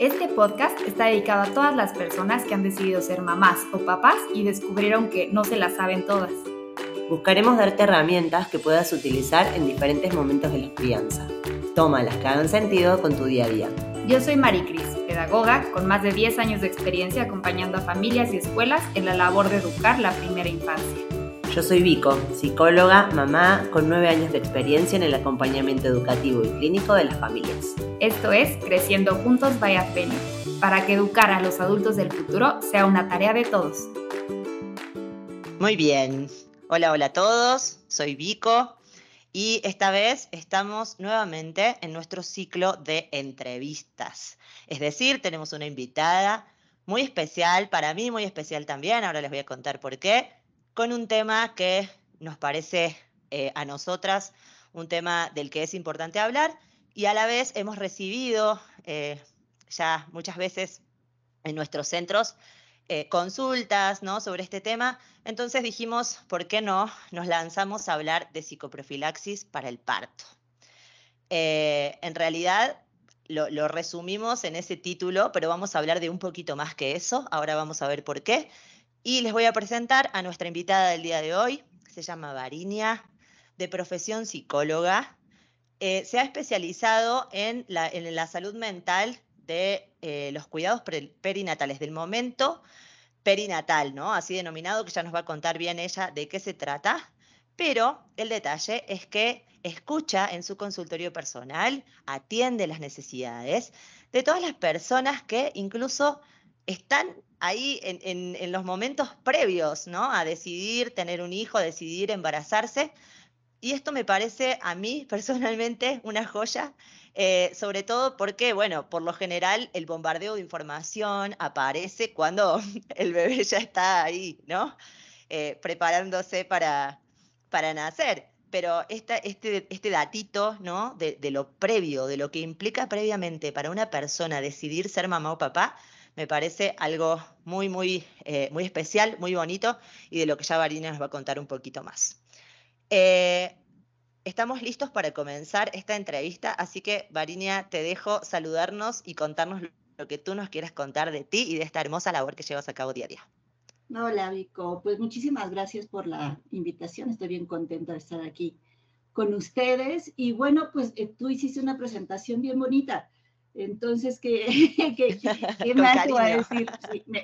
Este podcast está dedicado a todas las personas que han decidido ser mamás o papás y descubrieron que no se las saben todas. Buscaremos darte herramientas que puedas utilizar en diferentes momentos de la crianza. Toma las que hagan sentido con tu día a día. Yo soy Maricris, pedagoga con más de 10 años de experiencia acompañando a familias y escuelas en la labor de educar la primera infancia. Yo soy Vico, psicóloga, mamá con nueve años de experiencia en el acompañamiento educativo y clínico de las familias. Esto es Creciendo Juntos by Advenio, para que educar a los adultos del futuro sea una tarea de todos. Muy bien. Hola, hola a todos. Soy Vico y esta vez estamos nuevamente en nuestro ciclo de entrevistas. Es decir, tenemos una invitada muy especial, para mí muy especial también, ahora les voy a contar por qué con un tema que nos parece eh, a nosotras un tema del que es importante hablar y a la vez hemos recibido eh, ya muchas veces en nuestros centros eh, consultas ¿no? sobre este tema. Entonces dijimos, ¿por qué no nos lanzamos a hablar de psicoprofilaxis para el parto? en realidad lo, lo, resumimos en ese título, pero vamos a hablar de un poquito más que eso. Ahora vamos a ver por qué. Y les voy a presentar a nuestra invitada del día de hoy, se llama Varinia, de profesión psicóloga. Eh, se ha especializado en la, salud mental de eh, los cuidados perinatales del momento perinatal, ¿no? Así denominado, que ya nos va a contar bien ella de qué se trata. Pero el detalle es que escucha en su consultorio personal, atiende las necesidades de todas las personas que incluso están ahí en, los momentos previos, ¿no? A decidir tener un hijo, decidir embarazarse. Y esto me parece a mí personalmente una joya, eh, sobre todo porque, bueno, por lo general el bombardeo de información aparece cuando el bebé ya está ahí, ¿no? Eh, preparándose para, para nacer. Pero este, este datito, ¿no? De lo previo, de lo que implica previamente para una persona decidir ser mamá o papá, me parece algo muy, muy, eh, muy especial, muy bonito y de lo que ya Varinia nos va a contar un poquito más. Eh, estamos listos para comenzar esta entrevista, así que Varinia, te dejo saludarnos y contarnos lo que tú nos quieras contar de ti y de esta hermosa labor que llevas a cabo día a día. Hola, Vico. Pues muchísimas gracias por la invitación. Estoy bien contenta de estar aquí con ustedes. Y bueno, pues eh, tú hiciste una presentación bien bonita. Entonces, ¿qué, qué, más te voy a decir?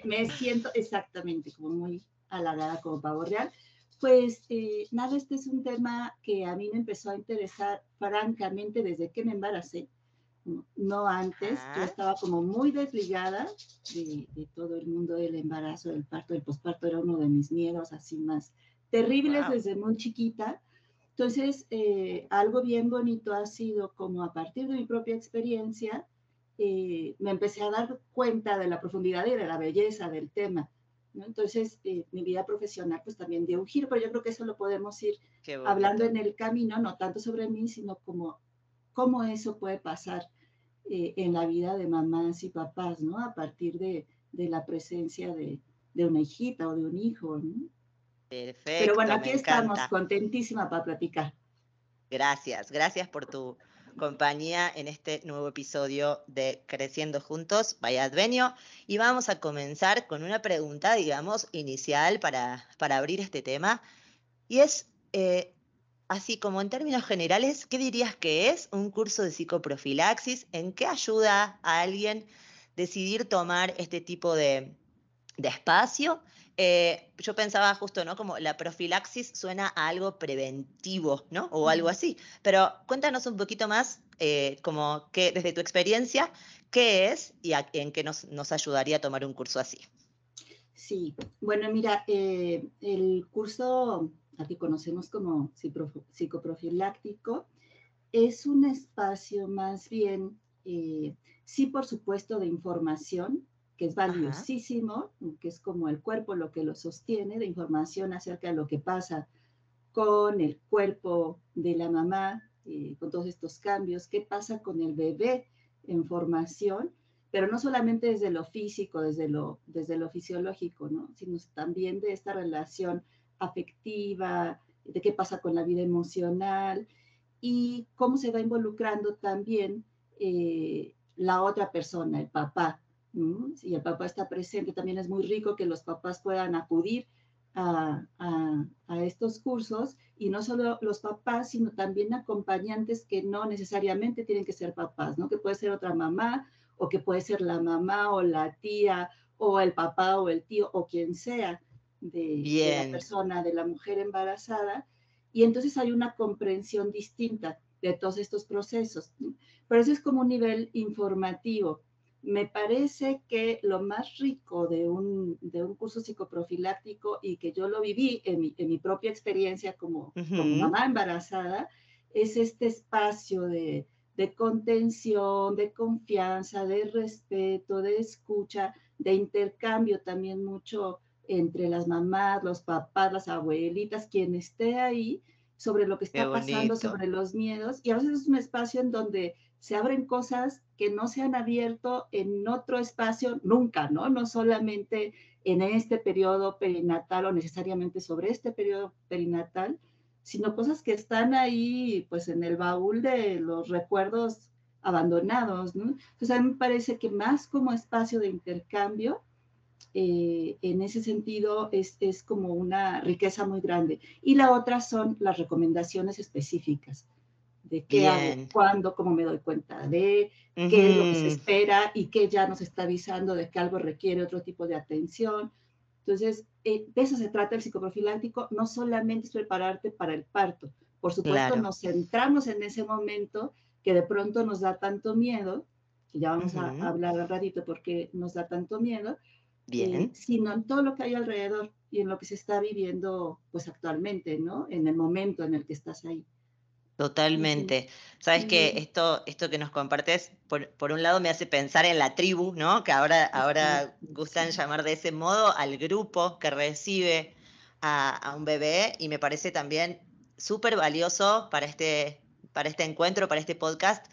me, siento exactamente como muy halagada como pavo real. Pues eh, nada, este es un tema que a mí me empezó a interesar francamente desde que me embaracé, no antes, yo estaba como muy desligada de, todo el mundo del embarazo, del parto, del posparto, era uno de mis miedos así más terribles desde muy chiquita. Entonces, eh, algo bien bonito ha sido como a partir de mi propia experiencia, eh, me empecé a dar cuenta de la profundidad y de la belleza del tema. Entonces, eh, mi vida profesional pues también dio un giro, pero yo creo que eso lo podemos ir hablando en el camino, no tanto sobre mí, sino como cómo eso puede pasar eh, en la vida de mamás y papás, ¿no? A partir de, de la presencia de, de, una hijita o de un hijo, Perfecto. Pero bueno, aquí estamos, contentísima para platicar. Gracias, gracias por tu compañía en este nuevo episodio de Creciendo Juntos, vaya Advenio. Y vamos a comenzar con una pregunta, digamos, inicial para, para abrir este tema. Y es, eh, así como en términos generales, ¿qué dirías que es un curso de psicoprofilaxis? ¿En qué ayuda a alguien decidir tomar este tipo de, de espacio? Eh, yo pensaba justo, ¿no? Como la profilaxis suena a algo preventivo, ¿no? O algo así. Pero cuéntanos un poquito más, eh, como que desde tu experiencia, ¿qué es y en qué nos, nos, ayudaría a tomar un curso así? Sí, bueno, mira, eh, el curso, aquí conocemos como psicoprofiláctico, es un espacio más bien, sí, por supuesto, de información, que es valiosísimo, que es como el cuerpo lo que lo sostiene, de información acerca de lo que pasa con el cuerpo de la mamá, eh, con todos estos cambios, qué pasa con el bebé en formación, pero no solamente desde lo físico, desde lo, desde lo fisiológico, ¿no? sino también de esta relación afectiva, de qué pasa con la vida emocional y cómo se va involucrando también eh, la otra persona, el papá. Si el papá está presente, también es muy rico que los papás puedan acudir a, estos cursos y no solo los papás, sino también acompañantes que no necesariamente tienen que ser papás, ¿no? Que puede ser otra mamá o que puede ser la mamá o la tía o el papá o el tío o quien sea de, de la persona, de la mujer embarazada. Y entonces hay una comprensión distinta de todos estos procesos. Pero eso es como un nivel informativo. Me parece que lo más rico de un, de un curso psicoprofiláctico y que yo lo viví en mi, en mi propia experiencia como, como, mamá embarazada, es este espacio de, de contención, de confianza, de respeto, de escucha, de intercambio también mucho entre las mamás, los papás, las abuelitas, quien esté ahí, sobre lo que está pasando, sobre los miedos. Y a veces es un espacio en donde se abren cosas que no se han abierto en otro espacio nunca, ¿no? No solamente en este periodo perinatal o necesariamente sobre este periodo perinatal, sino cosas que están ahí, pues en el baúl de los recuerdos abandonados, ¿no? Entonces a mí me parece que más como espacio de intercambio, eh, en ese sentido es, es, como una riqueza muy grande. Y la otra son las recomendaciones específicas de qué hago, cuándo, cómo me doy cuenta de, qué es lo que se espera y qué ya nos está avisando de que algo requiere otro tipo de atención. Entonces, eh, de eso se trata el psicoprofiláctico, no solamente es prepararte para el parto, por supuesto nos centramos en ese momento que de pronto nos da tanto miedo, que ya vamos a hablar al ratito porque nos da tanto miedo, Bien. Eh, sino en todo lo que hay alrededor y en lo que se está viviendo pues actualmente, ¿no? En el momento en el que estás ahí. Totalmente. Sabes que esto, esto que nos compartes, por, por, un lado me hace pensar en la tribu, ¿no? Que ahora, ahora gustan llamar de ese modo al grupo que recibe a, a un bebé y me parece también súper valioso para este, para este encuentro, para este podcast,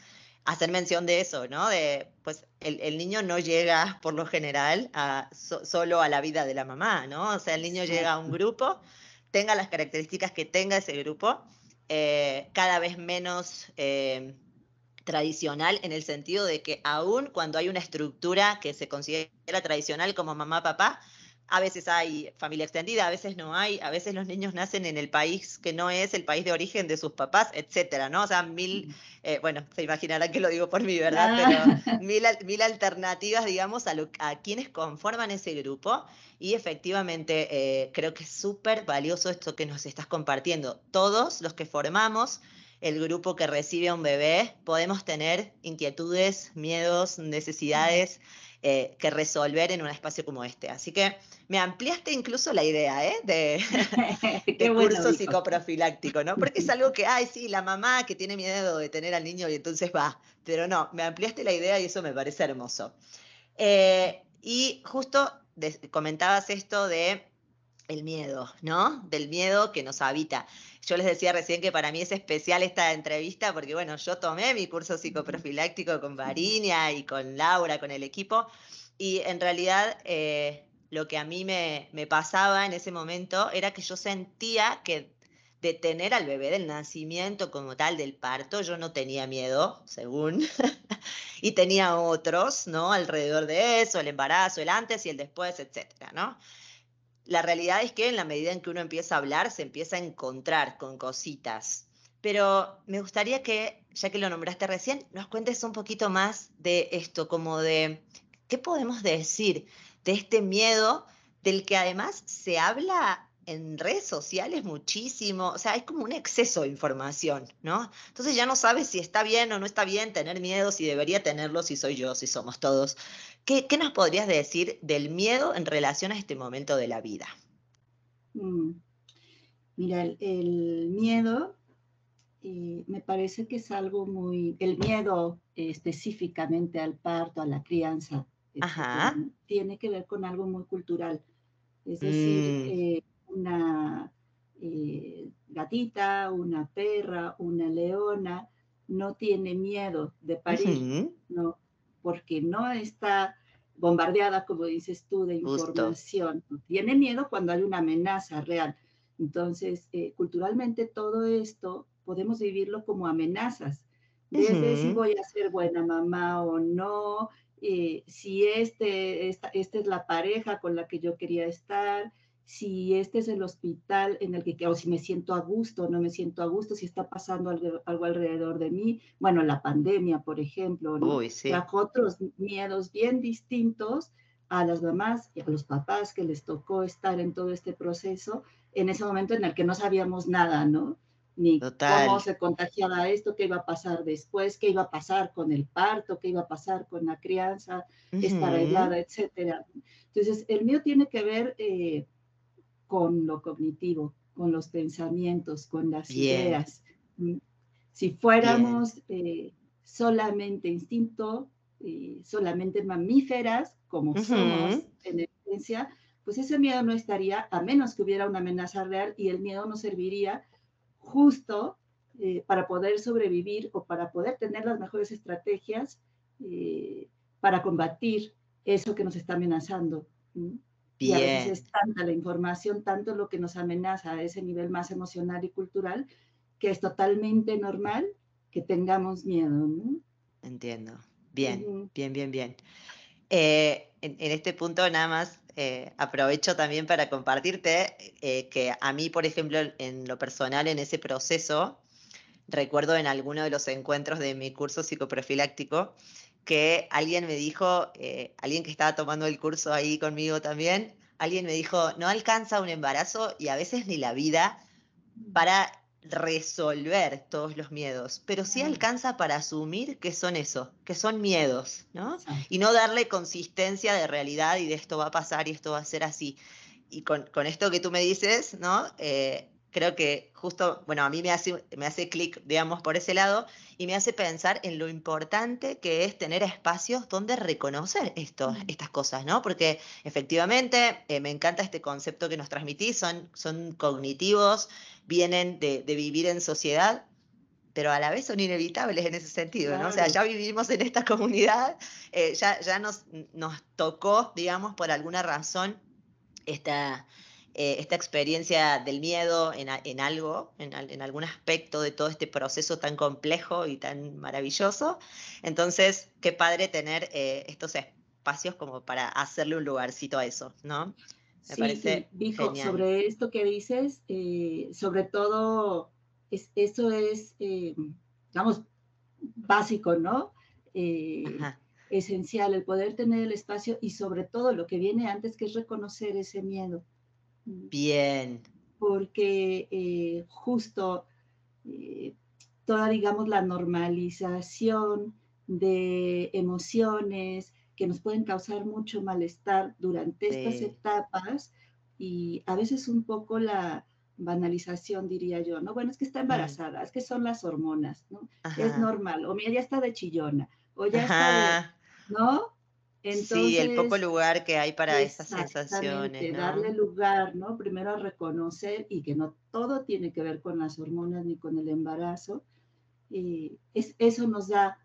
hacer mención de eso, ¿no? De, pues el, niño no llega por lo general a, solo a la vida de la mamá, ¿no? O sea, el niño llega a un grupo, tenga las características que tenga ese grupo, eh, cada vez menos eh, tradicional en el sentido de que aún cuando hay una estructura que se considera tradicional como mamá, papá, a veces hay familia extendida, a veces no hay, a veces los niños nacen en el país que no es el país de origen de sus papás, etcétera, ¿no? O sea, mil, eh, bueno, se imaginarán que lo digo por mí, ¿verdad? Ah. Pero mil, mil alternativas, digamos, a, a quienes conforman ese grupo. Y efectivamente, eh, creo que es súper valioso esto que nos estás compartiendo. Todos los que formamos el grupo que recibe a un bebé, podemos tener inquietudes, miedos, necesidades. Eh, que resolver en un espacio como este. Así que me ampliaste incluso la idea ¿eh? de, curso psicoprofiláctico, ¿no? Porque es algo que, ay, sí, la mamá que tiene miedo de tener al niño y entonces va, pero no, me ampliaste la idea y eso me parece hermoso. Eh, y justo comentabas esto de el miedo, ¿no? Del miedo que nos habita. Yo les decía recién que para mí es especial esta entrevista porque, bueno, yo tomé mi curso psicoprofiláctico con Varinia y con Laura, con el equipo, y en realidad eh, lo que a mí me, me pasaba en ese momento era que yo sentía que de tener al bebé del nacimiento como tal, del parto, yo no tenía miedo, según, y tenía otros, ¿no? Alrededor de eso, el embarazo, el antes y el después, etcétera, ¿no? La realidad es que en la medida en que uno empieza a hablar, se empieza a encontrar con cositas. Pero me gustaría que, ya que lo nombraste recién, nos cuentes un poquito más de esto, como de, ¿qué podemos decir de este miedo del que además se habla en redes sociales muchísimo, o sea, hay como un exceso de información, ¿no? Entonces ya no sabes si está bien o no está bien tener miedo, si debería tenerlo, si soy yo, si somos todos. ¿Qué, nos podrías decir del miedo en relación a este momento de la vida? Mm. Mira, el, miedo eh, me parece que es algo muy, el miedo específicamente al parto, a la crianza, tiene que ver con algo muy cultural. Es decir, mm. eh, una eh, gatita, una perra, una leona, no tiene miedo de parir, ¿no? Porque no está bombardeada, como dices tú, de información. Tiene miedo cuando hay una amenaza real. Entonces, eh, culturalmente todo esto podemos vivirlo como amenazas. desde si voy a ser buena mamá o no, eh, si este, esta, esta, es la pareja con la que yo quería estar, si este es el hospital en el que, o si me siento a gusto no me siento a gusto, si está pasando algo, alrededor de mí, bueno, la pandemia, por ejemplo, ¿no? trajo otros miedos bien distintos a las mamás y a los papás que les tocó estar en todo este proceso, en ese momento en el que no sabíamos nada, ¿no? Ni cómo se contagiaba esto, qué iba a pasar después, qué iba a pasar con el parto, qué iba a pasar con la crianza, esta arreglada, etcétera. Entonces, el mío tiene que ver eh, con lo cognitivo, con los pensamientos, con las ideas. Mm, si fuéramos eh, solamente instinto, eh, solamente mamíferas, como somos en esencia, pues ese miedo no estaría, a menos que hubiera una amenaza real y el miedo no serviría justo eh, para poder sobrevivir o para poder tener las mejores estrategias para combatir eso que nos está amenazando. Y a veces es tanta la información, tanto lo que nos amenaza a ese nivel más emocional y cultural, que es totalmente normal que tengamos miedo. ¿no? Entiendo. Bien, bien, bien, bien. Eh, en, este punto nada más eh, aprovecho también para compartirte eh, que a mí, por ejemplo, en lo personal, en ese proceso, recuerdo en alguno de los encuentros de mi curso psicoprofiláctico, que alguien me dijo, eh, alguien que estaba tomando el curso ahí conmigo también, alguien me dijo, no alcanza un embarazo y a veces ni la vida para resolver todos los miedos, pero sí alcanza para asumir que son eso, que son miedos, ¿no? Y no darle consistencia de realidad y de esto va a pasar y esto va a ser así. Y con, esto que tú me dices, ¿no? Eh, creo que justo, bueno, a mí me hace, me hace clic, digamos, por ese lado y me hace pensar en lo importante que es tener espacios donde reconocer esto, estas cosas, ¿no? Porque efectivamente eh, me encanta este concepto que nos transmitís, son, son cognitivos, vienen de, vivir en sociedad, pero a la vez son inevitables en ese sentido, ¿no? O sea, ya vivimos en esta comunidad, eh, ya, ya nos, nos tocó, digamos, por alguna razón, esta eh, esta experiencia del miedo en, algo, en, algún aspecto de todo este proceso tan complejo y tan maravilloso. Entonces, qué padre tener eh, estos espacios como para hacerle un lugarcito a eso, ¿no? Me parece dijo, sobre esto que dices, eh, sobre todo, es, eso es, digamos, básico, ¿no? esencial, el poder tener el espacio y sobre todo lo que viene antes, que es reconocer ese miedo. Bien. Porque eh, justo eh, toda, digamos, la normalización de emociones que nos pueden causar mucho malestar durante estas etapas y a veces un poco la banalización, diría yo, ¿no? Bueno, es que está embarazada, es que son las hormonas, ¿no? Es normal, o mira, ya está de chillona, o ya está ¿no? Sí, el poco lugar que hay para esas sensaciones. Darle lugar, ¿no? Primero a reconocer y que no todo tiene que ver con las hormonas ni con el embarazo. Y es, eso nos da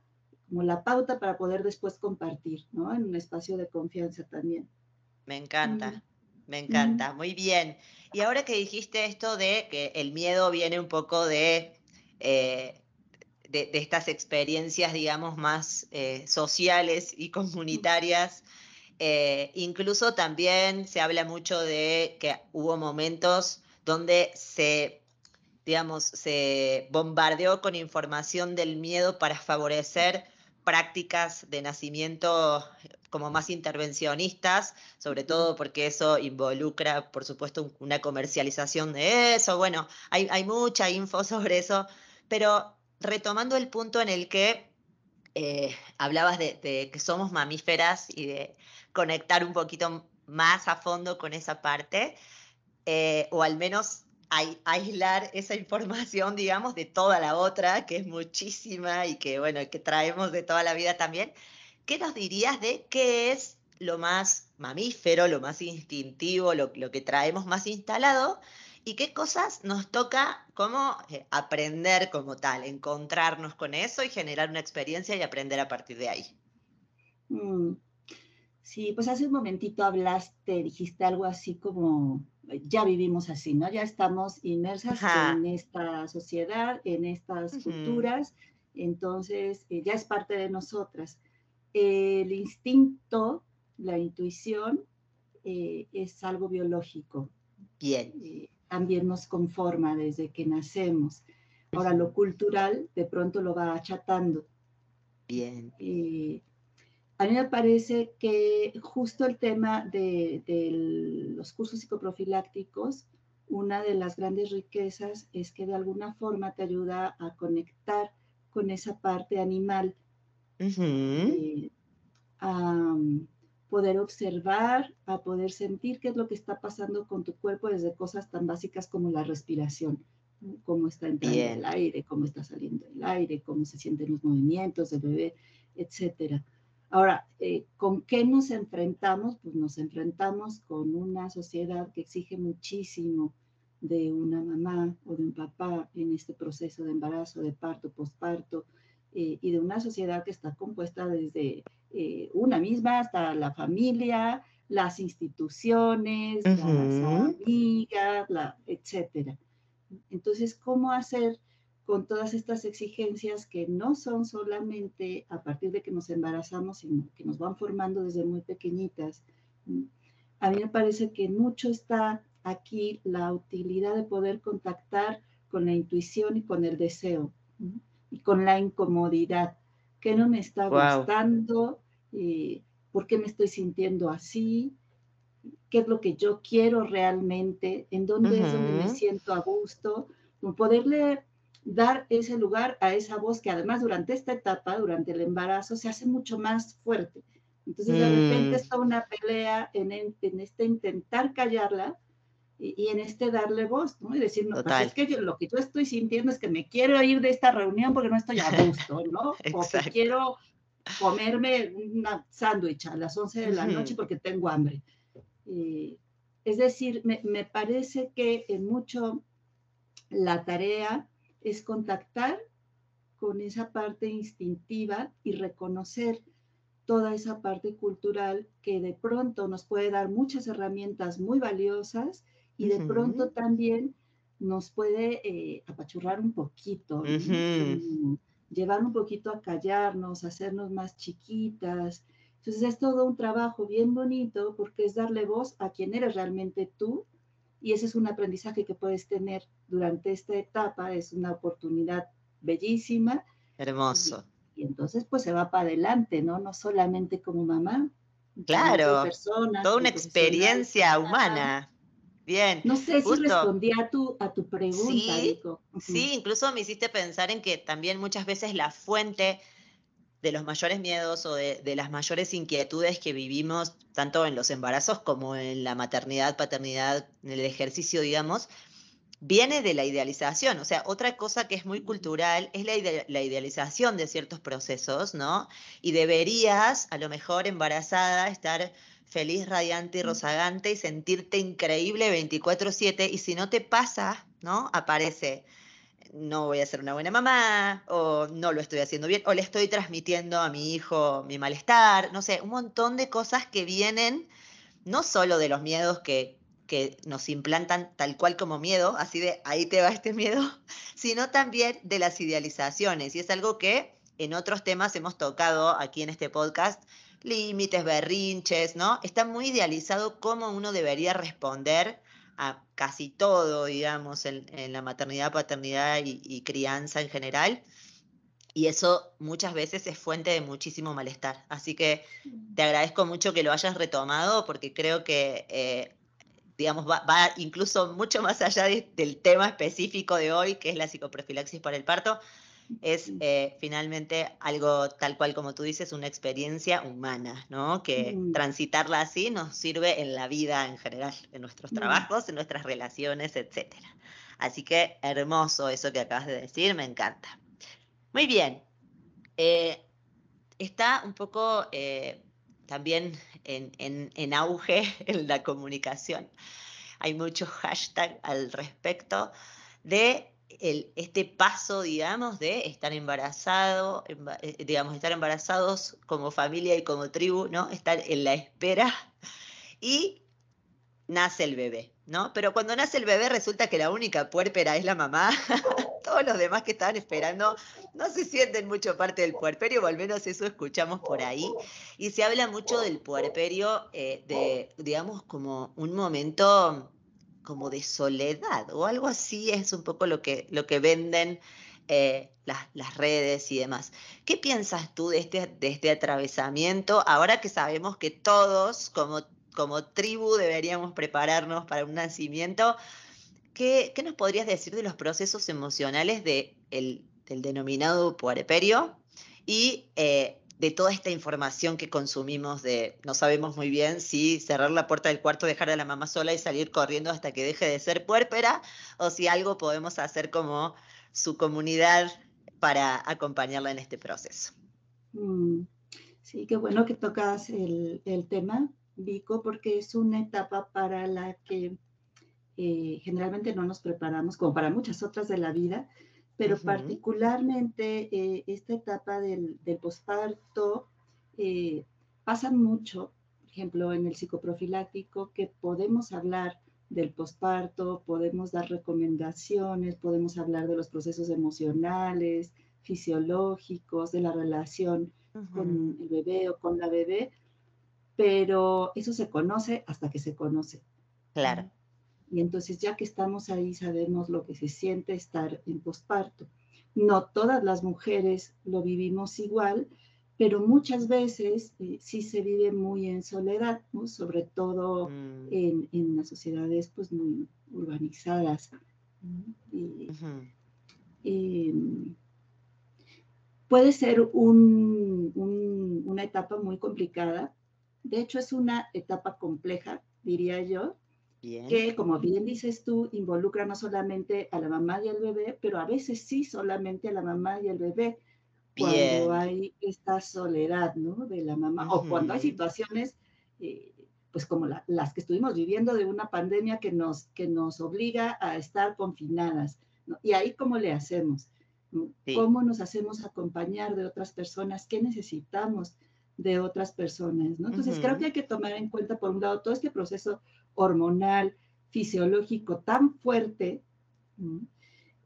como la pauta para poder después compartir, ¿no? En un espacio de confianza también. Me encanta, me encanta, muy bien. Y ahora que dijiste esto de que el miedo viene un poco de eh, de, estas experiencias, digamos, más eh, sociales y comunitarias. Eh, incluso también se habla mucho de que hubo momentos donde se, digamos, se bombardeó con información del miedo para favorecer prácticas de nacimiento como más intervencionistas, sobre todo porque eso involucra, por supuesto, una comercialización de eso. Bueno, hay, hay mucha info sobre eso, pero retomando el punto en el que eh, hablabas de, que somos mamíferas y de conectar un poquito más a fondo con esa parte, eh, o al menos aislar esa información, digamos, de toda la otra, que es muchísima y que, bueno, que traemos de toda la vida también. ¿Qué nos dirías de qué es lo más mamífero, lo más instintivo, lo, lo que traemos más instalado? Y qué cosas nos toca como eh, aprender como tal, encontrarnos con eso y generar una experiencia y aprender a partir de ahí. Mm, sí, pues hace un momentito hablaste, dijiste algo así como, ya vivimos así, ¿no? Ya estamos inmersas en esta sociedad, en estas culturas, Entonces, eh, ya es parte de nosotras. El instinto, la intuición, eh, es algo biológico. Bien. Eh, también nos conforma desde que nacemos. Ahora, lo cultural de pronto lo va achatando. Bien. a mí me parece que justo el tema de, de los cursos psicoprofilácticos, una de las grandes riquezas es que de alguna forma te ayuda a conectar con esa parte animal, eh, poder observar, a poder sentir qué es lo que está pasando con tu cuerpo desde cosas tan básicas como la respiración, cómo está entrando el aire, cómo está saliendo el aire, cómo se sienten los movimientos del bebé, etcétera. Ahora, eh, ¿con qué nos enfrentamos? Pues nos enfrentamos con una sociedad que exige muchísimo de una mamá o de un papá en este proceso de embarazo, de parto, posparto, eh, y de una sociedad que está compuesta desde eh, una misma hasta la familia, las instituciones, las amigas, la, etcétera. Entonces, ¿cómo hacer con todas estas exigencias que no son solamente a partir de que nos embarazamos, sino que nos van formando desde muy pequeñitas? A mí me parece que mucho está aquí la utilidad de poder contactar con la intuición y con el deseo y con la incomodidad. ¿Qué no me está gustando? Eh, ¿Por qué me estoy sintiendo así? ¿Qué es lo que yo quiero realmente? ¿En dónde es donde me siento a gusto? Poderle dar ese lugar a esa voz que además durante esta etapa, durante el embarazo, se hace mucho más fuerte. Entonces de repente mm. está una pelea en, en este intentar callarla y, en este darle voz, ¿no? Y decir, no, pues es que lo que yo estoy sintiendo es que me quiero ir de esta reunión porque no estoy a gusto, ¿no? o que quiero comerme un sándwich a las 11 de la noche porque tengo hambre. es decir, me, me, parece que en mucho la tarea es contactar con esa parte instintiva y reconocer toda esa parte cultural que de pronto nos puede dar muchas herramientas muy valiosas y de pronto también nos puede eh, apachurrar un poquito, llevar un poquito a callarnos, hacernos más chiquitas. Entonces es todo un trabajo bien bonito porque es darle voz a quien eres realmente tú y ese es un aprendizaje que puedes tener durante esta etapa, es una oportunidad bellísima. Hermoso. Y, entonces pues se va para adelante, ¿no? No solamente como mamá. Claro, toda una experiencia humana. Bien. No sé si respondí a tu, a tu pregunta, sí, Sí, incluso me hiciste pensar en que también muchas veces la fuente de los mayores miedos o de, las mayores inquietudes que vivimos, tanto en los embarazos como en la maternidad, paternidad, en el ejercicio, digamos, viene de la idealización. O sea, otra cosa que es muy cultural es la, la, idealización de ciertos procesos, ¿no? Y deberías, a lo mejor embarazada, estar feliz, radiante y rozagante y sentirte increíble 24/7 y si no te pasa, ¿no? Aparece, no voy a ser una buena mamá o no lo estoy haciendo bien o le estoy transmitiendo a mi hijo mi malestar, no sé, un montón de cosas que vienen no solo de los miedos que, que nos implantan tal cual como miedo, así de ahí te va este miedo, sino también de las idealizaciones y es algo que en otros temas hemos tocado aquí en este podcast límites, berrinches, ¿no? Está muy idealizado cómo uno debería responder a casi todo, digamos, en, la maternidad, paternidad y, crianza en general. Y eso muchas veces es fuente de muchísimo malestar. Así que te agradezco mucho que lo hayas retomado porque creo que, eh, digamos, va, incluso mucho más allá del tema específico de hoy, que es la psicoprofilaxis para el parto es eh, finalmente algo tal cual como tú dices, una experiencia humana, ¿no? Que mm. transitarla así nos sirve en la vida en general, en nuestros mm. trabajos, en nuestras relaciones, etc. Así que hermoso eso que acabas de decir, me encanta. Muy bien. Eh, está un poco eh, también en, en auge en la comunicación. Hay muchos hashtags al respecto de este paso, digamos, de estar embarazado, eh, digamos, estar embarazados como familia y como tribu, ¿no? Estar en la espera y nace el bebé, ¿no? Pero cuando nace el bebé resulta que la única puérpera es la mamá. Todos los demás que estaban esperando no se sienten mucho parte del puerperio, o al menos eso escuchamos por ahí. Y se habla mucho del puerperio, eh, de, digamos, como un momento como de soledad o algo así es un poco lo que, lo que venden eh, las, las, redes y demás. ¿Qué piensas tú de este, de este atravesamiento ahora que sabemos que todos como como tribu deberíamos prepararnos para un nacimiento. ¿Qué, nos podrías decir de los procesos emocionales de del denominado puerperio y eh, de toda esta información que consumimos de, no sabemos muy bien si cerrar la puerta del cuarto, dejar a la mamá sola y salir corriendo hasta que deje de ser puérpera, o si algo podemos hacer como su comunidad para acompañarla en este proceso. Mm, sí, qué bueno que tocas el, tema. Vico, porque es una etapa para la que eh, generalmente no nos preparamos, como para muchas otras de la vida, pero particularmente eh, esta etapa del, posparto eh, pasa mucho, por ejemplo, en el psicoprofiláctico, que podemos hablar del posparto, podemos dar recomendaciones, podemos hablar de los procesos emocionales, fisiológicos, de la relación con el bebé o con la bebé, pero eso se conoce hasta que se conoce. Claro. Y entonces ya que estamos ahí sabemos lo que se siente estar en posparto. No todas las mujeres lo vivimos igual, pero muchas veces eh, sí se vive muy en soledad, sobre todo mm. en, las sociedades pues muy urbanizadas. Em, puede ser una etapa muy complicada de hecho, es una etapa compleja, diría yo, que como bien dices tú, involucra no solamente a la mamá y al bebé, pero a veces sí solamente a la mamá y al bebé, cuando hay esta soledad, ¿no? De la mamá, o cuando hay situaciones, eh, pues como las que estuvimos viviendo de una pandemia que nos, que nos obliga a estar confinadas, Y ahí, ¿cómo le hacemos? ¿Cómo nos hacemos acompañar de otras personas? ¿Qué necesitamos? de otras personas, ¿no? Entonces, creo que hay que tomar en cuenta, por un lado, todo este proceso hormonal, fisiológico tan fuerte,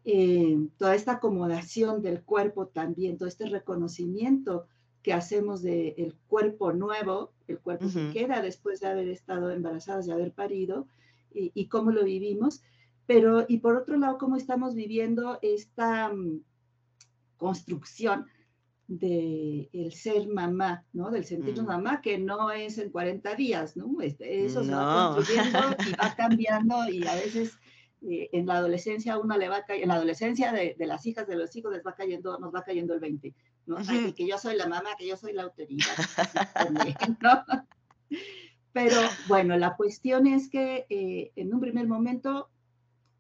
eh, toda esta acomodación del cuerpo también, todo este reconocimiento que hacemos del cuerpo nuevo, el cuerpo que queda después de haber estado embarazadas, de haber parido, y, y, cómo lo vivimos, pero, y por otro lado, cómo estamos viviendo esta mm, construcción de el ser mamá, ¿no? Del sentirnos mm. mamá, que no es en 40 días, ¿no? Este, eso se va construyendo y va cambiando y a veces eh, en la adolescencia uno le va en la adolescencia de, de, las hijas de los hijos les va cayendo, nos va cayendo el 20, ¿no? que yo soy la mamá, que yo soy la autoridad, Pero bueno, la cuestión es que eh, en un primer momento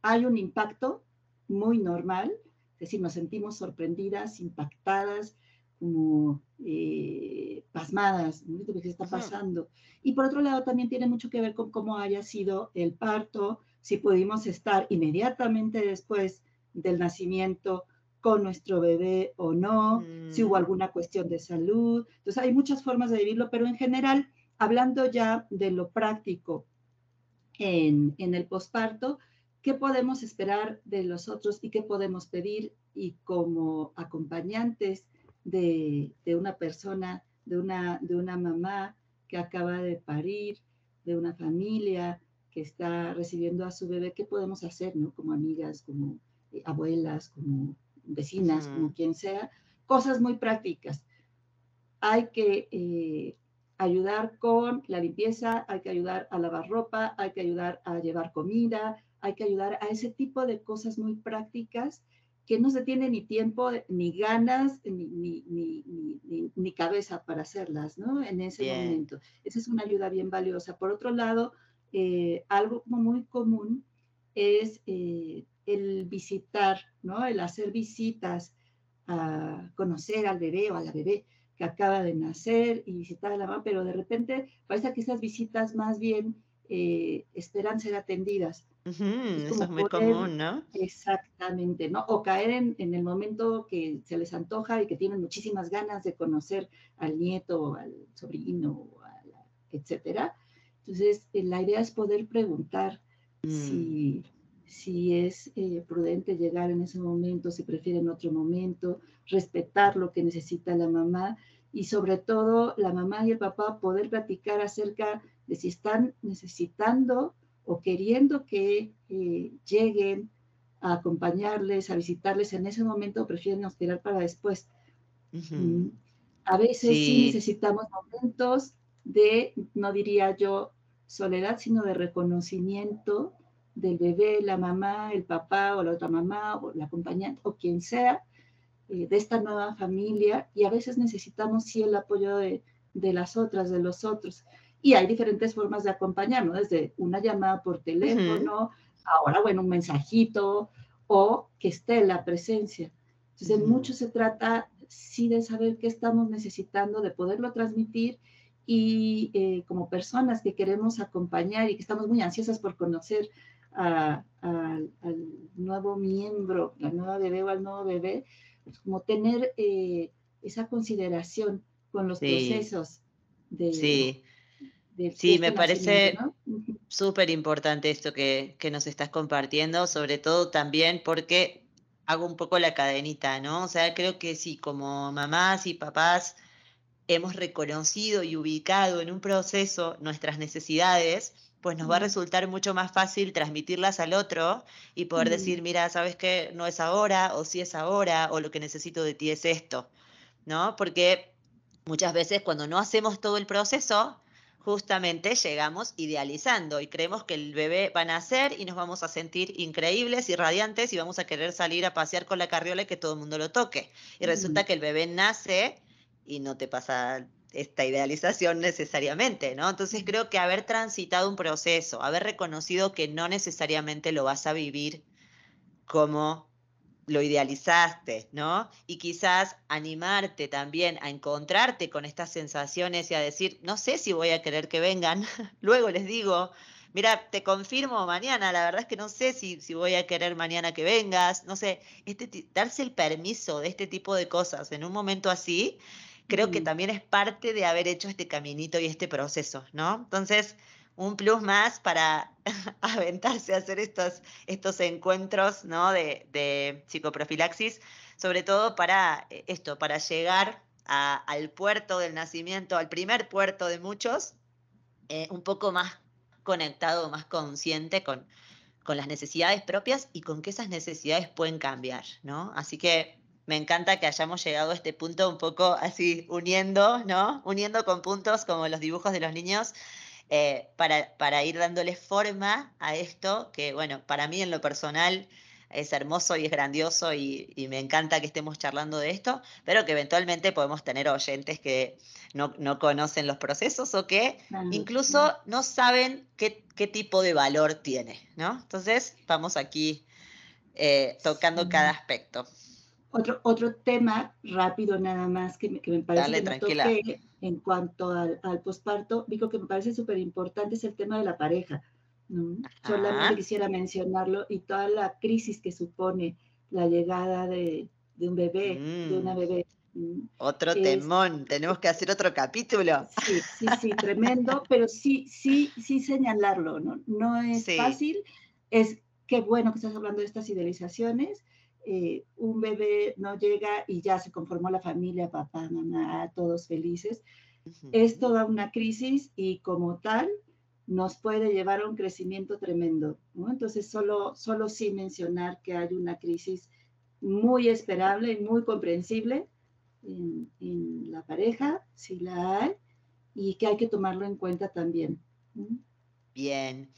hay un impacto muy normal, es decir, nos sentimos sorprendidas, impactadas, como eh, pasmadas, ¿no? ¿Qué está pasando? Y por otro lado, también tiene mucho que ver con cómo haya sido el parto, si pudimos estar inmediatamente después del nacimiento con nuestro bebé o no, si hubo mm. alguna cuestión de salud. Entonces, hay muchas formas de vivirlo, pero en general, hablando ya de lo práctico en, en el posparto, ¿qué podemos esperar de los otros y qué podemos pedir? Y como acompañantes de, una persona, de una, de una mamá que acaba de parir, de una familia que está recibiendo a su bebé, ¿qué podemos hacer, no? Como amigas, como eh, abuelas, como vecinas, como quien sea, cosas muy prácticas. Hay que eh, ayudar con la limpieza, hay que ayudar a lavar ropa, hay que ayudar a llevar comida, hay que ayudar a ese tipo de cosas muy prácticas que no se tiene ni tiempo, ni ganas, ni, cabeza para hacerlas, ¿no? En ese momento. Esa es una ayuda bien valiosa. Por otro lado, eh, algo muy común es eh, el visitar, ¿no? El hacer visitas a conocer al bebé o a la bebé que acaba de nacer y visitar a la mamá, pero de repente parece que esas visitas más bien eh, esperan ser atendidas eso es muy común, ¿no? Exactamente, ¿no? O caer en, el momento que se les antoja y que tienen muchísimas ganas de conocer al nieto, al sobrino, etcétera. Entonces, eh, la idea es poder preguntar si, si, es eh, prudente llegar en ese momento, si prefiere en otro momento, respetar lo que necesita la mamá y sobre todo la mamá y el papá poder platicar acerca de si están necesitando o queriendo que eh, lleguen a acompañarles, a visitarles en ese momento, o prefieren esperar para después. Mm, a veces sí. necesitamos momentos de, no diría yo soledad, sino de reconocimiento del bebé, la mamá, el papá o la otra mamá o la acompañante o quien sea eh, de esta nueva familia y a veces necesitamos sí el apoyo de, de, las otras, de los otros. Y hay diferentes formas de acompañar, ¿no? Desde una llamada por teléfono, ahora, bueno, un mensajito o que esté la presencia. Entonces, en mucho se trata sí de saber qué estamos necesitando, de poderlo transmitir y eh, como personas que queremos acompañar y que estamos muy ansiosas por conocer al nuevo miembro, la nueva bebé o al nuevo bebé, pues como tener eh, esa consideración con los procesos de... Sí. sí, me parece súper importante esto que, que nos estás compartiendo, sobre todo también porque hago un poco la cadenita, ¿no? O sea, creo que sí, como mamás y papás hemos reconocido y ubicado en un proceso nuestras necesidades, pues nos va a resultar mucho más fácil transmitirlas al otro y poder decir, mira, sabes que no es ahora, o si sí es ahora, o lo que necesito de ti es esto, ¿no? Porque muchas veces cuando no hacemos todo el proceso, justamente llegamos idealizando y creemos que el bebé va a nacer y nos vamos a sentir increíbles y radiantes y vamos a querer salir a pasear con la carriola y que todo el mundo lo toque. Y resulta que el bebé nace y no te pasa esta idealización necesariamente, ¿no? Entonces creo que haber transitado un proceso, haber reconocido que no necesariamente lo vas a vivir como lo idealizaste, ¿no? Y quizás animarte también a encontrarte con estas sensaciones y a decir, no sé si voy a querer que vengan. Luego les digo, mira, te confirmo mañana, la verdad es que no sé si, si voy a querer mañana que vengas, no sé, este, darse el permiso de este tipo de cosas en un momento así creo que también es parte de haber hecho este caminito y este proceso, ¿no? Entonces, un plus más para aventarse a hacer estos, estos encuentros, ¿no? De, de psicoprofilaxis, sobre todo para eh, esto, para llegar al puerto del nacimiento, al primer puerto de muchos, eh, un poco más conectado, más consciente con, con las necesidades propias y con que esas necesidades pueden cambiar, ¿no? Así que me encanta que hayamos llegado a este punto un poco así uniendo, ¿no? Uniendo con puntos como los dibujos de los niños eh, para, para, ir dándole forma a esto que, bueno, para mí en lo personal es hermoso y es grandioso y, me encanta que estemos charlando de esto, pero que eventualmente podemos tener oyentes que no, conocen los procesos o que incluso no saben qué, qué, tipo de valor tiene, ¿no? Entonces, vamos aquí eh, tocando cada aspecto. Otro, otro tema rápido nada más que me, que me parece Dale, tranquila. en cuanto al, al posparto, digo que me parece súper importante es el tema de la pareja. ¿no? Solamente quisiera mencionarlo y toda la crisis que supone la llegada de, de un bebé, de una mm. bebé. Otro temón, tenemos que hacer otro capítulo. Sí, sí, sí, tremendo, pero sí, sí, sí señalarlo, ¿no? No es fácil, es qué bueno que estás hablando de estas idealizaciones, eh, un bebé no llega y ya se conformó la familia, papá, mamá, todos felices. Es toda una crisis y como tal nos puede llevar a un crecimiento tremendo. Entonces, solo, solo sí mencionar que hay una crisis muy esperable y muy comprensible en, la pareja, si la hay, y que hay que tomarlo en cuenta también. Bien.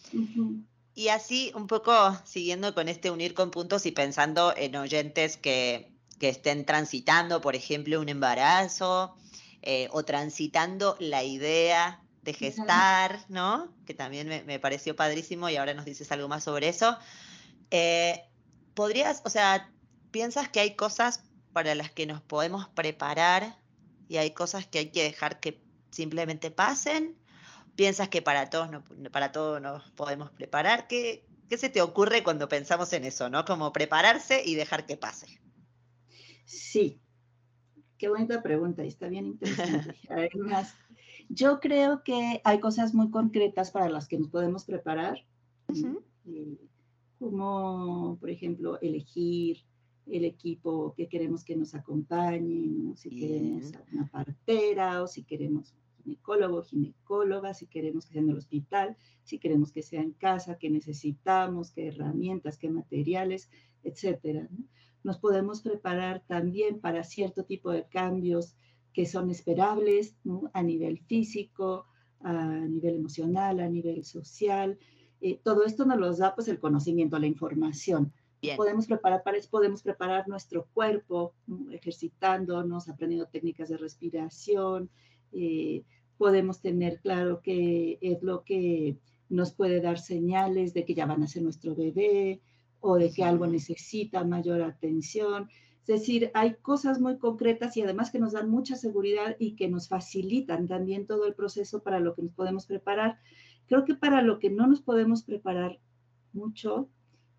Y así, un poco siguiendo con este unir con puntos y pensando en oyentes que, estén transitando, por ejemplo, un embarazo eh, o transitando la idea de gestar, ¿no? Que también me, pareció padrísimo y ahora nos dices algo más sobre eso. Eh, ¿Podrías, o sea, piensas que hay cosas para las que nos podemos preparar y hay cosas que hay que dejar que simplemente pasen? ¿Piensas que para todos, no, para todos nos podemos preparar? ¿Qué, ¿Qué se te ocurre cuando pensamos en eso, no? Como prepararse y dejar que pase. Sí, qué bonita pregunta y está bien interesante. Además, yo creo que hay cosas muy concretas para las que nos podemos preparar. eh, como por ejemplo elegir el equipo que queremos que nos acompañe, si queremos una partera o si queremos ginecólogo, ginecóloga, si queremos que sea en el hospital, si queremos que sea en casa, qué necesitamos, qué herramientas, qué materiales, etcétera. Nos podemos preparar también para cierto tipo de cambios que son esperables a nivel físico, a nivel emocional, a nivel social. Eh, todo esto nos lo da pues el conocimiento, la información. Podemos preparar podemos preparar nuestro cuerpo ejercitándonos, aprendiendo técnicas de respiración, eh, podemos tener claro que es lo que nos puede dar señales de que ya van a ser nuestro bebé o de que algo necesita mayor atención. Es decir, hay cosas muy concretas y además que nos dan mucha seguridad y que nos facilitan también todo el proceso para lo que nos podemos preparar. Creo que para lo que no nos podemos preparar mucho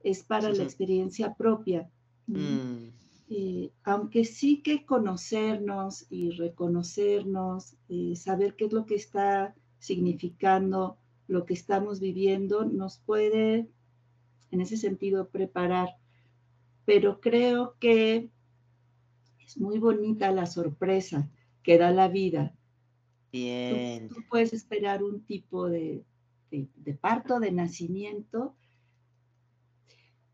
es para la experiencia propia. Mm. Eh, aunque sí que conocernos y reconocernos, eh, saber qué es lo que está significando lo que estamos viviendo, nos puede en ese sentido preparar. Pero creo que es muy bonita la sorpresa que da la vida. Bien. Tú, puedes esperar un tipo de, de parto, de nacimiento,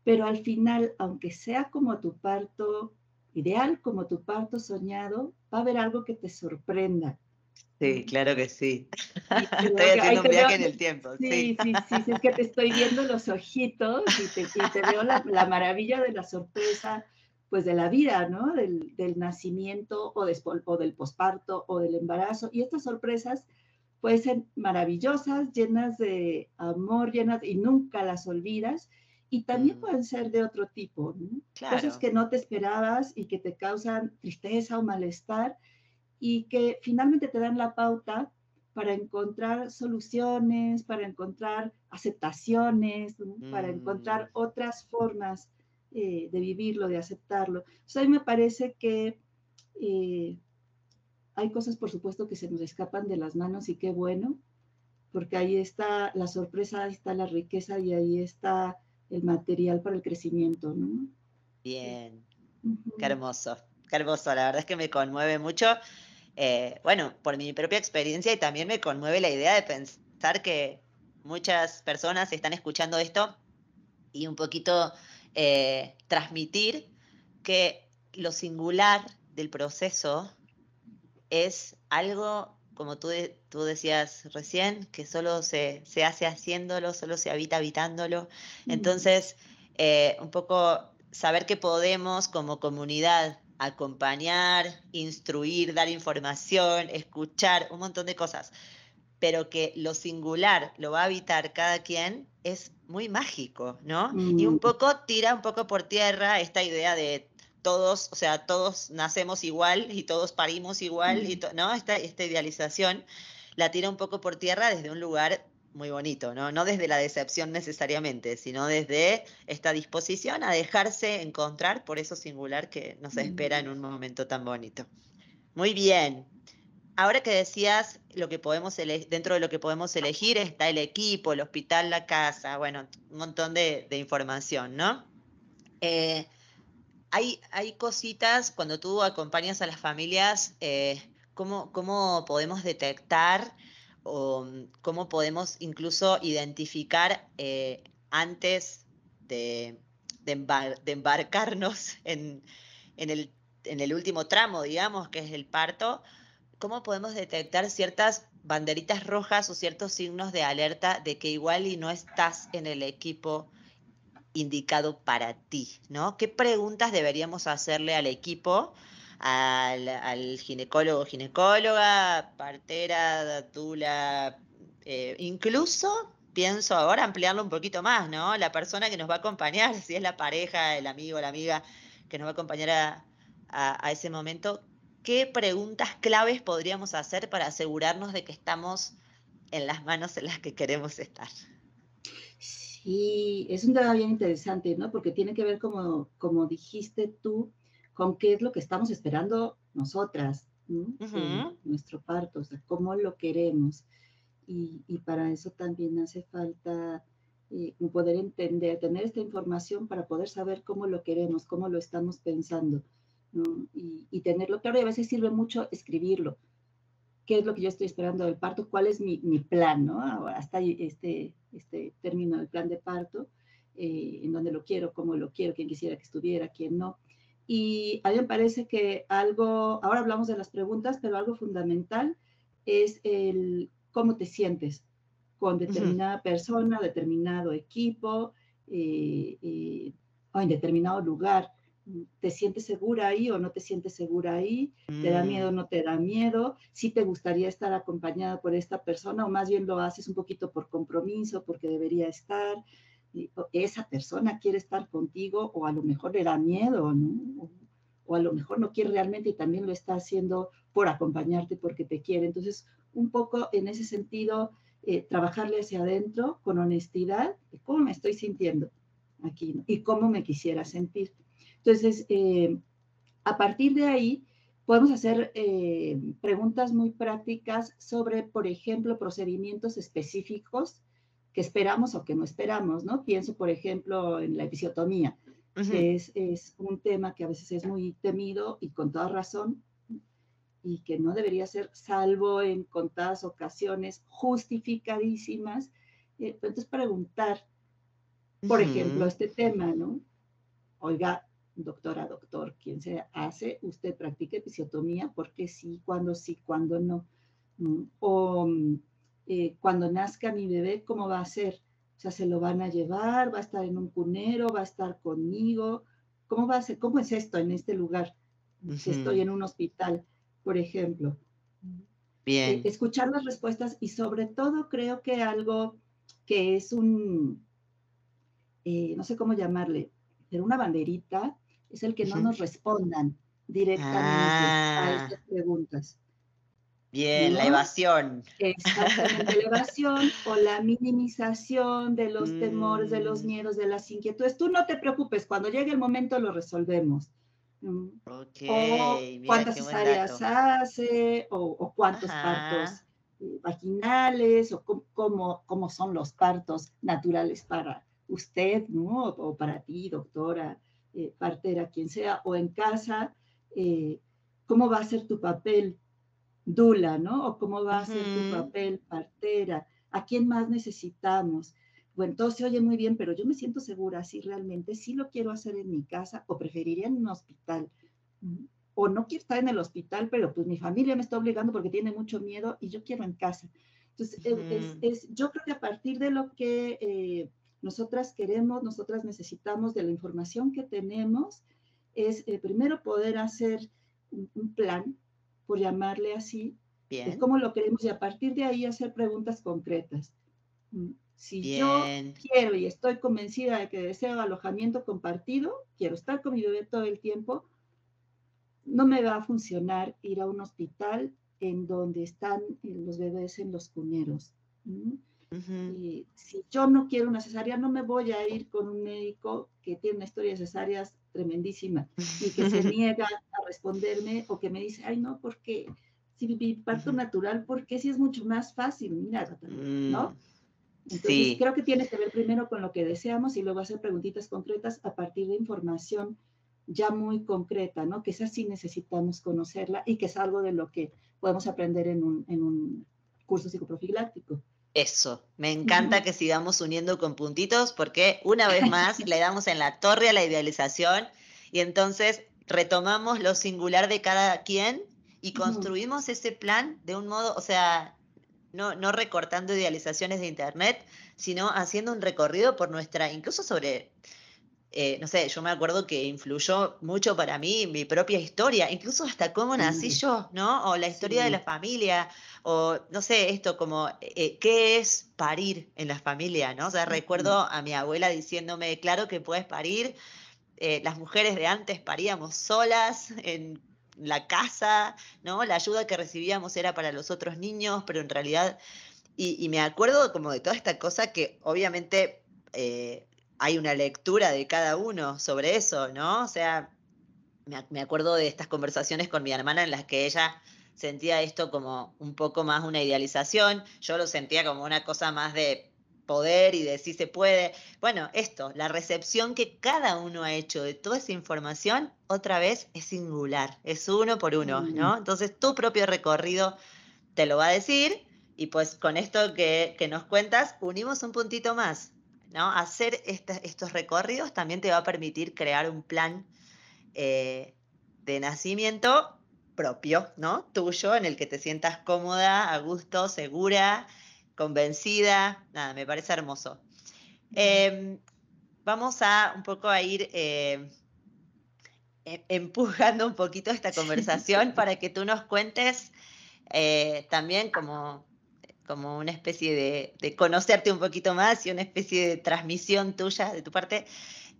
pero al final, aunque sea como tu parto ideal, como tu parto soñado, va a haber algo que te sorprenda. Sí, claro que sí. estoy haciendo un viaje en el tiempo. Sí, sí, sí, es que te estoy viendo los ojitos y te, veo la, maravilla de la sorpresa, pues de la vida, ¿no? Del, nacimiento o, o del posparto o del embarazo. Y estas sorpresas pueden ser maravillosas, llenas de amor, llenas, y nunca las olvidas y también mm. pueden ser de otro tipo, cosas que no te esperabas y que te causan tristeza o malestar y que finalmente te dan la pauta para encontrar soluciones, para encontrar aceptaciones, para encontrar mm. otras formas eh, de vivirlo, de aceptarlo. O a mí me parece que eh, hay cosas, por supuesto, que se nos escapan de las manos y qué bueno, porque ahí está la sorpresa, ahí está la riqueza y ahí está el material para el crecimiento, ¿no? Bien, qué hermoso, qué hermoso, la verdad es que me conmueve mucho, eh, bueno, por mi propia experiencia y también me conmueve la idea de pensar que muchas personas están escuchando esto y un poquito eh, transmitir que lo singular del proceso es algo como tú, tú decías recién, que solo se, hace haciéndolo, solo se habita habitándolo. Entonces, eh, un poco saber que podemos como comunidad acompañar, instruir, dar información, escuchar, un montón de cosas, pero que lo singular lo va a habitar cada quien es muy mágico, ¿no? Y un mm. poco tira un poco por tierra esta idea de todos, o sea, todos nacemos igual y todos parimos igual, y ¿no? Esta, esta idealización la tira un poco por tierra desde un lugar muy bonito, ¿no? No desde la decepción necesariamente, sino desde esta disposición a dejarse encontrar por eso singular que nos espera en un momento tan bonito. Muy bien. Ahora que decías lo que podemos dentro de lo que podemos elegir está el equipo, el hospital, la casa, bueno, un montón de, información, ¿no? Eh, hay, cositas cuando tú acompañas a las familias, eh, ¿cómo, podemos detectar o mm, cómo podemos incluso identificar eh, antes de, embarcarnos en, el, en el último tramo, digamos, que es el parto? ¿Cómo podemos detectar ciertas banderitas rojas o ciertos signos de alerta de que igual y no estás en el equipo indicado para ti, ¿no? ¿Qué preguntas deberíamos hacerle al equipo, al, ginecólogo, ginecóloga, partera, datula, eh, incluso pienso ahora ampliarlo un poquito más, ¿no? La persona que nos va a acompañar, si es la pareja, el amigo, la amiga que nos va a acompañar a, a ese momento, ¿qué preguntas claves podríamos hacer para asegurarnos de que estamos en las manos en las que queremos estar? Y es un tema bien interesante, ¿no? Porque tiene que ver, como, como dijiste tú, con qué es lo que estamos esperando nosotras, ¿no? nuestro parto, o sea, cómo lo queremos. Y, y, para eso también hace falta y poder entender, tener esta información para poder saber cómo lo queremos, cómo lo estamos pensando, y, tenerlo claro. Y a veces sirve mucho escribirlo. ¿Qué es lo que yo estoy esperando del parto? ¿Cuál es mi, mi plan? ¿no? Hasta este, este término del plan de parto, eh, en donde lo quiero, cómo lo quiero, quién quisiera que estuviera, quién no. Y a mí me parece que algo, ahora hablamos de las preguntas, pero algo fundamental es el cómo te sientes con determinada persona, determinado equipo eh, eh, o en determinado lugar. ¿Te sientes segura ahí o no te sientes segura ahí? ¿Te da miedo o mm. no te da miedo? ¿Si te gustaría estar acompañada por esta persona o más bien lo haces un poquito por compromiso, porque debería estar? esa persona quiere estar contigo o a lo mejor le da miedo, ¿no? O, a lo mejor no quiere realmente y también lo está haciendo por acompañarte porque te quiere. Entonces, un poco en ese sentido, eh, trabajarle hacia adentro con honestidad de cómo me estoy sintiendo aquí y cómo me quisiera sentir. Entonces, eh, a partir de ahí, podemos hacer eh, preguntas muy prácticas sobre, por ejemplo, procedimientos específicos que esperamos o que no esperamos, ¿no? Pienso, por ejemplo, en la episiotomía, que es, es, un tema que a veces es muy temido y con toda razón, y que no debería ser, salvo en contadas ocasiones justificadísimas. Eh, entonces, preguntar, por ejemplo, este tema, ¿no? Oiga, doctora, doctor, ¿quién se hace? ¿Usted practica episiotomía? ¿Por qué sí? ¿Cuándo sí? ¿Cuándo no? Mm, o eh, cuando nazca mi bebé, ¿cómo va a ser? O sea, ¿se lo van a llevar? ¿Va a estar en un cunero? ¿Va a estar conmigo? ¿Cómo va a ser? ¿Cómo es esto en este lugar? Si estoy en un hospital, por ejemplo. Bien. Eh, escuchar las respuestas y sobre todo creo que algo que es un, eh, no sé cómo llamarle, pero una banderita, es el que no nos respondan directamente a ah. estas preguntas. Bien, la evasión. Exactamente, la evasión o la minimización de los temores, de los mm. miedos, de las inquietudes. Tú no te preocupes, cuando llegue el momento lo resolvemos. Okay, o cuántas cesáreas hace, o, cuántos partos eh, vaginales, o cómo, cómo son los partos naturales para usted, ¿no? O para ti, doctora, eh, partera, quien sea, o en casa, eh, cómo va a ser tu papel dula, ¿no? O cómo va a ser tu papel partera, a quién más necesitamos. Bueno, todo se oye muy bien, pero yo me siento segura si realmente sí lo quiero hacer en mi casa o preferiría en un hospital. O no quiero estar en el hospital, pero pues mi familia me está obligando porque tiene mucho miedo y yo quiero en casa. Entonces, es, yo creo que a partir de lo que eh, nosotras queremos, nosotras necesitamos de la información que tenemos, es eh, primero poder hacer un plan por llamarle así, es como lo queremos y a partir de ahí hacer preguntas concretas. Mm, si yo quiero y estoy convencida de que deseo alojamiento compartido, quiero estar con mi bebé todo el tiempo, no me va a funcionar ir a un hospital en donde están los bebés en los cuneros. Y si yo no quiero una cesárea, no me voy a ir con un médico que tiene una historia de cesáreas tremendísima y que se niega a responderme o que me dice, ay, no, porque si mi parto natural, porque si es mucho más fácil, mira, ¿no? Mm, Entonces, creo que tiene que ver primero con lo que deseamos y luego hacer preguntitas concretas a partir de información ya muy concreta, ¿no? Que esa sí necesitamos conocerla y que es algo de lo que podemos aprender en un, en un curso psicoprofiláctico. Eso, me encanta que sigamos uniendo con puntitos porque una vez más le damos en la torre a la idealización y entonces retomamos lo singular de cada quien y construimos ese plan de un modo, o sea, no, no recortando idealizaciones de Internet, sino haciendo un recorrido por nuestra, incluso sobre eh, no sé, yo me acuerdo que influyó mucho para mí mi propia historia, incluso hasta cómo nací yo, ¿no? O la historia de la familia, o no sé, esto como, eh, ¿qué es parir en la familia, ¿no? O sea, recuerdo a mi abuela diciéndome, claro que puedes parir, eh, las mujeres de antes paríamos solas en la casa, ¿no? La ayuda que recibíamos era para los otros niños, pero en realidad, y, me acuerdo como de toda esta cosa que obviamente hay una lectura de cada uno sobre eso, ¿no? O sea, me, acuerdo de estas conversaciones con mi hermana en las que ella sentía esto como un poco más una idealización, yo lo sentía como una cosa más de poder y de si se puede. Bueno, esto, la recepción que cada uno ha hecho de toda esa información, otra vez es singular, es uno por uno, ¿no? Entonces tu propio recorrido te lo va a decir y pues con esto que, nos cuentas, unimos un puntito más, ¿no? Hacer estos recorridos también te va a permitir crear un plan eh, de nacimiento propio, ¿no? Tuyo, en el que te sientas cómoda, a gusto, segura, convencida. Nada, me parece hermoso. Em, vamos a un poco a ir eh, e-, empujando un poquito esta conversación para que tú nos cuentes eh, también como, como una especie de, de, conocerte un poquito más y una especie de transmisión tuya de tu parte.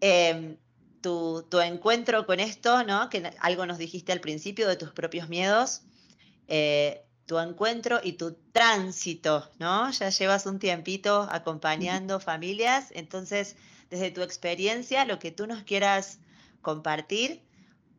Em, tu, encuentro con esto, ¿no? Que algo nos dijiste al principio de tus propios miedos, eh, tu encuentro y tu tránsito, ¿no? Ya llevas un tiempito acompañando familias, entonces, desde tu experiencia, lo que tú nos quieras compartir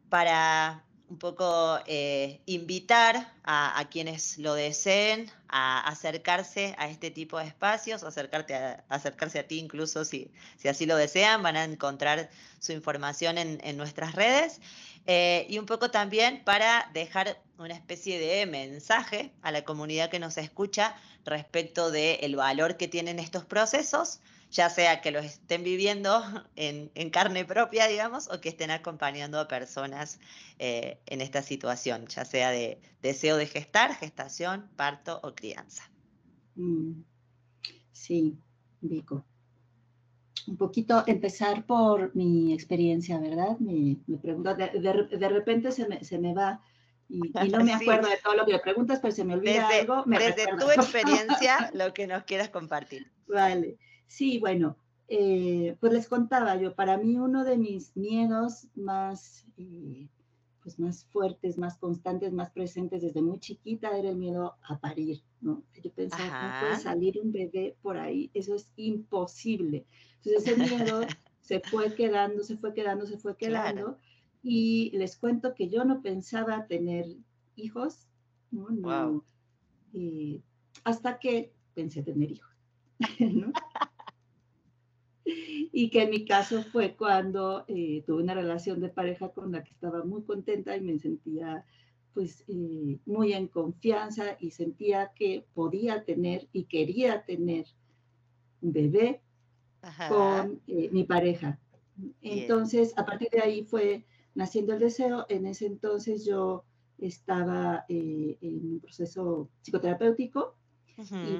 para un poco eh, invitar a, quienes lo deseen a acercarse a este tipo de espacios, acercarte a, acercarse a ti incluso si, si así lo desean, van a encontrar su información en, nuestras redes. Eh, y un poco también para dejar una especie de mensaje a la comunidad que nos escucha respecto del valor que tienen estos procesos ya sea que lo estén viviendo en, carne propia, digamos, o que estén acompañando a personas eh, en esta situación, ya sea de deseo de gestar, gestación, parto o crianza. Mm, sí, Vico. Un poquito empezar por mi experiencia, ¿verdad? Me, pregunto, de, repente se me, se me va y, no me acuerdo de todo lo que me preguntas, pero se me olvida algo. desde tu experiencia, lo que nos quieras compartir. Vale. Sí, bueno, eh, pues les contaba yo, para mí uno de mis miedos más, eh, pues más fuertes, más constantes, más presentes desde muy chiquita era el miedo a parir, ¿no? Yo pensaba, no puede salir un bebé por ahí, eso es imposible. Entonces ese miedo se fue quedando, se fue quedando, se fue quedando. Y les cuento que yo no pensaba tener hijos, ¿no? Eh, hasta que pensé tener hijos, ¿no? Y que en mi caso fue cuando eh, tuve una relación de pareja con la que estaba muy contenta y me sentía pues eh, muy en confianza y sentía que podía tener y quería tener un bebé con eh, mi pareja. Entonces, a partir de ahí fue naciendo el deseo. En ese entonces yo estaba en un proceso psicoterapéutico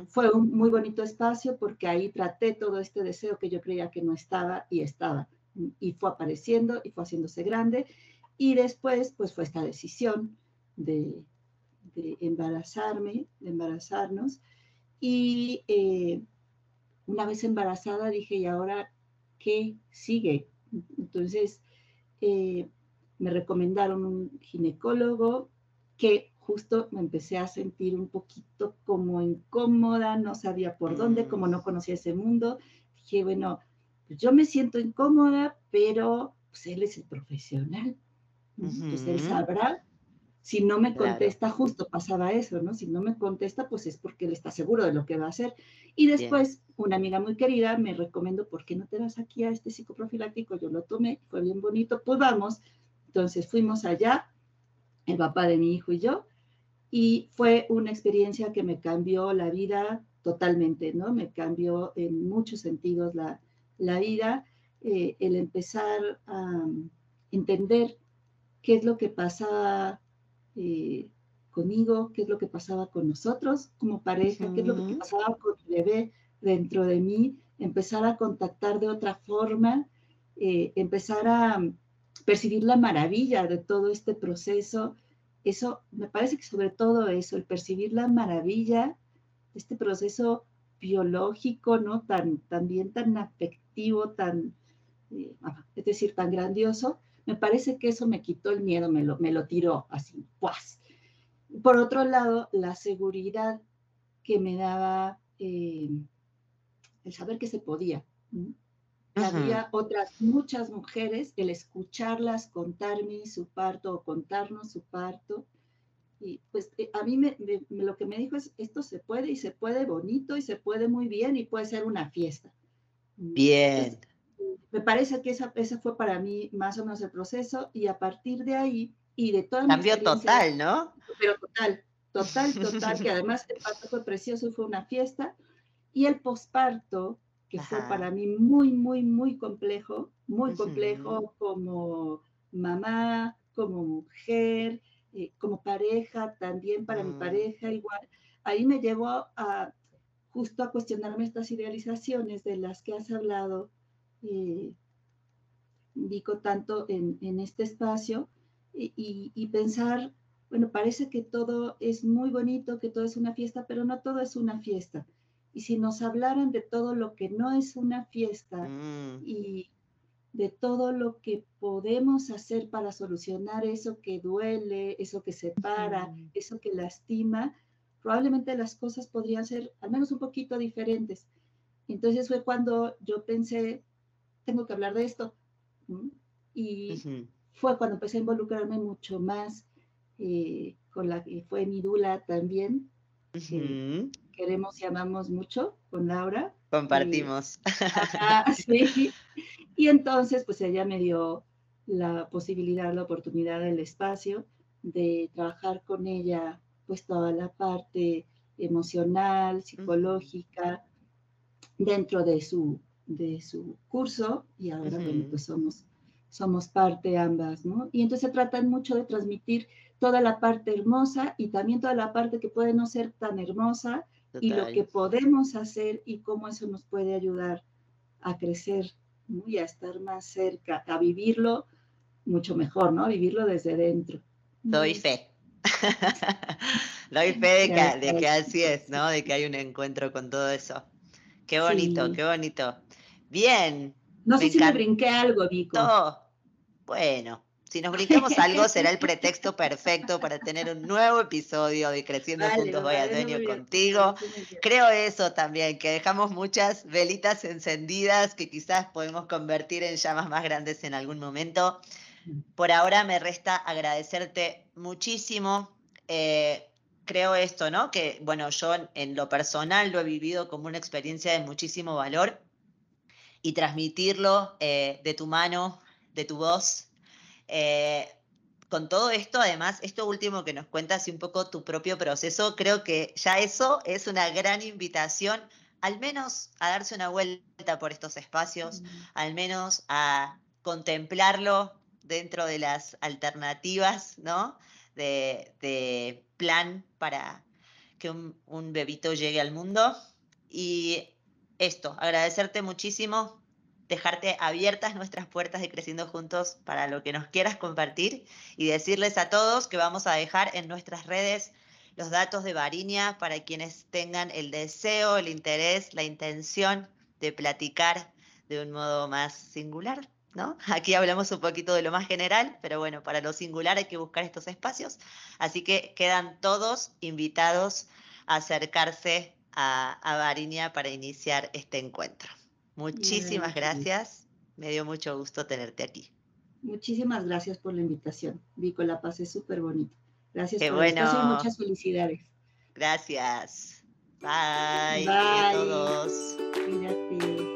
fue un muy bonito espacio porque ahí traté todo este deseo que yo creía que no estaba y estaba. Y fue apareciendo y fue haciéndose grande. Y después, pues fue esta decisión de, de embarazarme, de embarazarnos. Y eh, una vez embarazada dije, ¿y ahora qué sigue? Entonces, eh, me recomendaron un ginecólogo que justo me empecé a sentir un poquito como incómoda, no sabía por dónde, como no mm. conocía ese mundo. Dije, bueno, pues yo me siento incómoda, pero pues él es el profesional. Pues él sabrá. Si no me contesta, justo pasaba eso, ¿no? Si no me contesta, pues es porque él está seguro de lo que va a hacer. Y después, una amiga muy querida me recomendó, ¿por qué no te vas aquí a este psicoprofiláctico? Yo lo tomé, fue bien bonito, pues vamos. Entonces fuimos allá, el papá de mi hijo y yo, y fue una experiencia que me cambió la vida totalmente, ¿no? Me cambió en muchos sentidos la, vida, eh, el empezar a entender qué es lo que pasaba eh, conmigo, qué es lo que pasaba con nosotros como pareja, qué es lo que pasaba con mi bebé dentro de mí, empezar a contactar de otra forma, eh, empezar a percibir la maravilla de todo este proceso eso, me parece que sobre todo eso, el percibir la maravilla de este proceso biológico, ¿no? Tan, también tan afectivo, tan, eh, es decir, tan grandioso, me parece que eso me quitó el miedo, me lo, me lo tiró así, ¡puas! Por otro lado, la seguridad que me daba eh, el saber que se podía. Había otras muchas mujeres, el escucharlas contarme su parto o contarnos su parto, Y pues eh, a mí me, lo que me dijo es, esto se puede y se puede bonito y se puede muy bien y puede ser una fiesta. Mm, bien. me parece que esa, ese fue para mí más o menos el proceso y a partir de ahí y de toda Cambio total, ¿no? Pero total, total, total, que además el parto fue precioso, fue una fiesta. Y el posparto, que fue para mí muy, muy, muy complejo, muy complejo como mamá, como mujer, eh, como pareja, también para mi pareja igual. Ahí me llevó a justo a cuestionarme estas idealizaciones de las que has hablado, eh, Vico, tanto en, en este espacio, y, y, pensar, bueno, parece que todo es muy bonito, que todo es una fiesta, pero no todo es una fiesta. Y si nos hablaran de todo lo que no es una fiesta mm. y de todo lo que podemos hacer para solucionar eso que duele, eso que separa, eso que lastima, probablemente las cosas podrían ser al menos un poquito diferentes. Entonces fue cuando yo pensé, tengo que hablar de esto. Y fue cuando empecé a involucrarme mucho más eh, con la que fue mi dula también. Queremos y amamos mucho con Laura. Compartimos. sí. Y entonces, pues ella me dio la posibilidad, la oportunidad, el espacio de trabajar con ella, pues toda la parte emocional, psicológica, dentro de su, de su curso. Y ahora, bueno, pues somos somos parte ambas, ¿no? Y entonces tratan mucho de transmitir toda la parte hermosa y también toda la parte que puede no ser tan hermosa y lo que podemos hacer y cómo eso nos puede ayudar a crecer y a estar más cerca, a vivirlo mucho mejor, ¿no? Vivirlo desde dentro. Doy fe. Doy fe de que, así es, ¿no? De que hay un encuentro con todo eso. Qué bonito, qué bonito. Bien. No sé si me brinqué algo, Vico. Bueno, si nos brincamos algo, será el pretexto perfecto para tener un nuevo episodio de Creciendo Juntos Voy a Dueño contigo. Creo eso también, que dejamos muchas velitas encendidas que quizás podemos convertir en llamas más grandes en algún momento. Mm. Por ahora me resta agradecerte muchísimo. Eh, creo esto, ¿no? Que, bueno, yo en lo personal lo he vivido como una experiencia de muchísimo valor y transmitirlo eh, de tu mano de tu voz. Eh, con todo esto, además, esto último que nos cuentas y un poco tu propio proceso, creo que ya eso es una gran invitación, al menos a darse una vuelta por estos espacios, mm. al menos a contemplarlo dentro de las alternativas, ¿no? De, plan para que un, un bebito llegue al mundo. Y esto, agradecerte muchísimo dejarte abiertas nuestras puertas de Creciendo Juntos para lo que nos quieras compartir y decirles a todos que vamos a dejar en nuestras redes los datos de Varinia para quienes tengan el deseo, el interés, la intención de platicar de un modo más singular. ¿No? Aquí hablamos un poquito de lo más general, pero bueno, para lo singular hay que buscar estos espacios. Así que quedan todos invitados a acercarse a, a para iniciar este encuentro. Muchísimas gracias. Me dio mucho gusto tenerte aquí. Muchísimas gracias por la invitación. Vico, la pasé súper bonito. Gracias por bueno. y muchas felicidades. Gracias. Bye. Bye. A todos. Cuídate.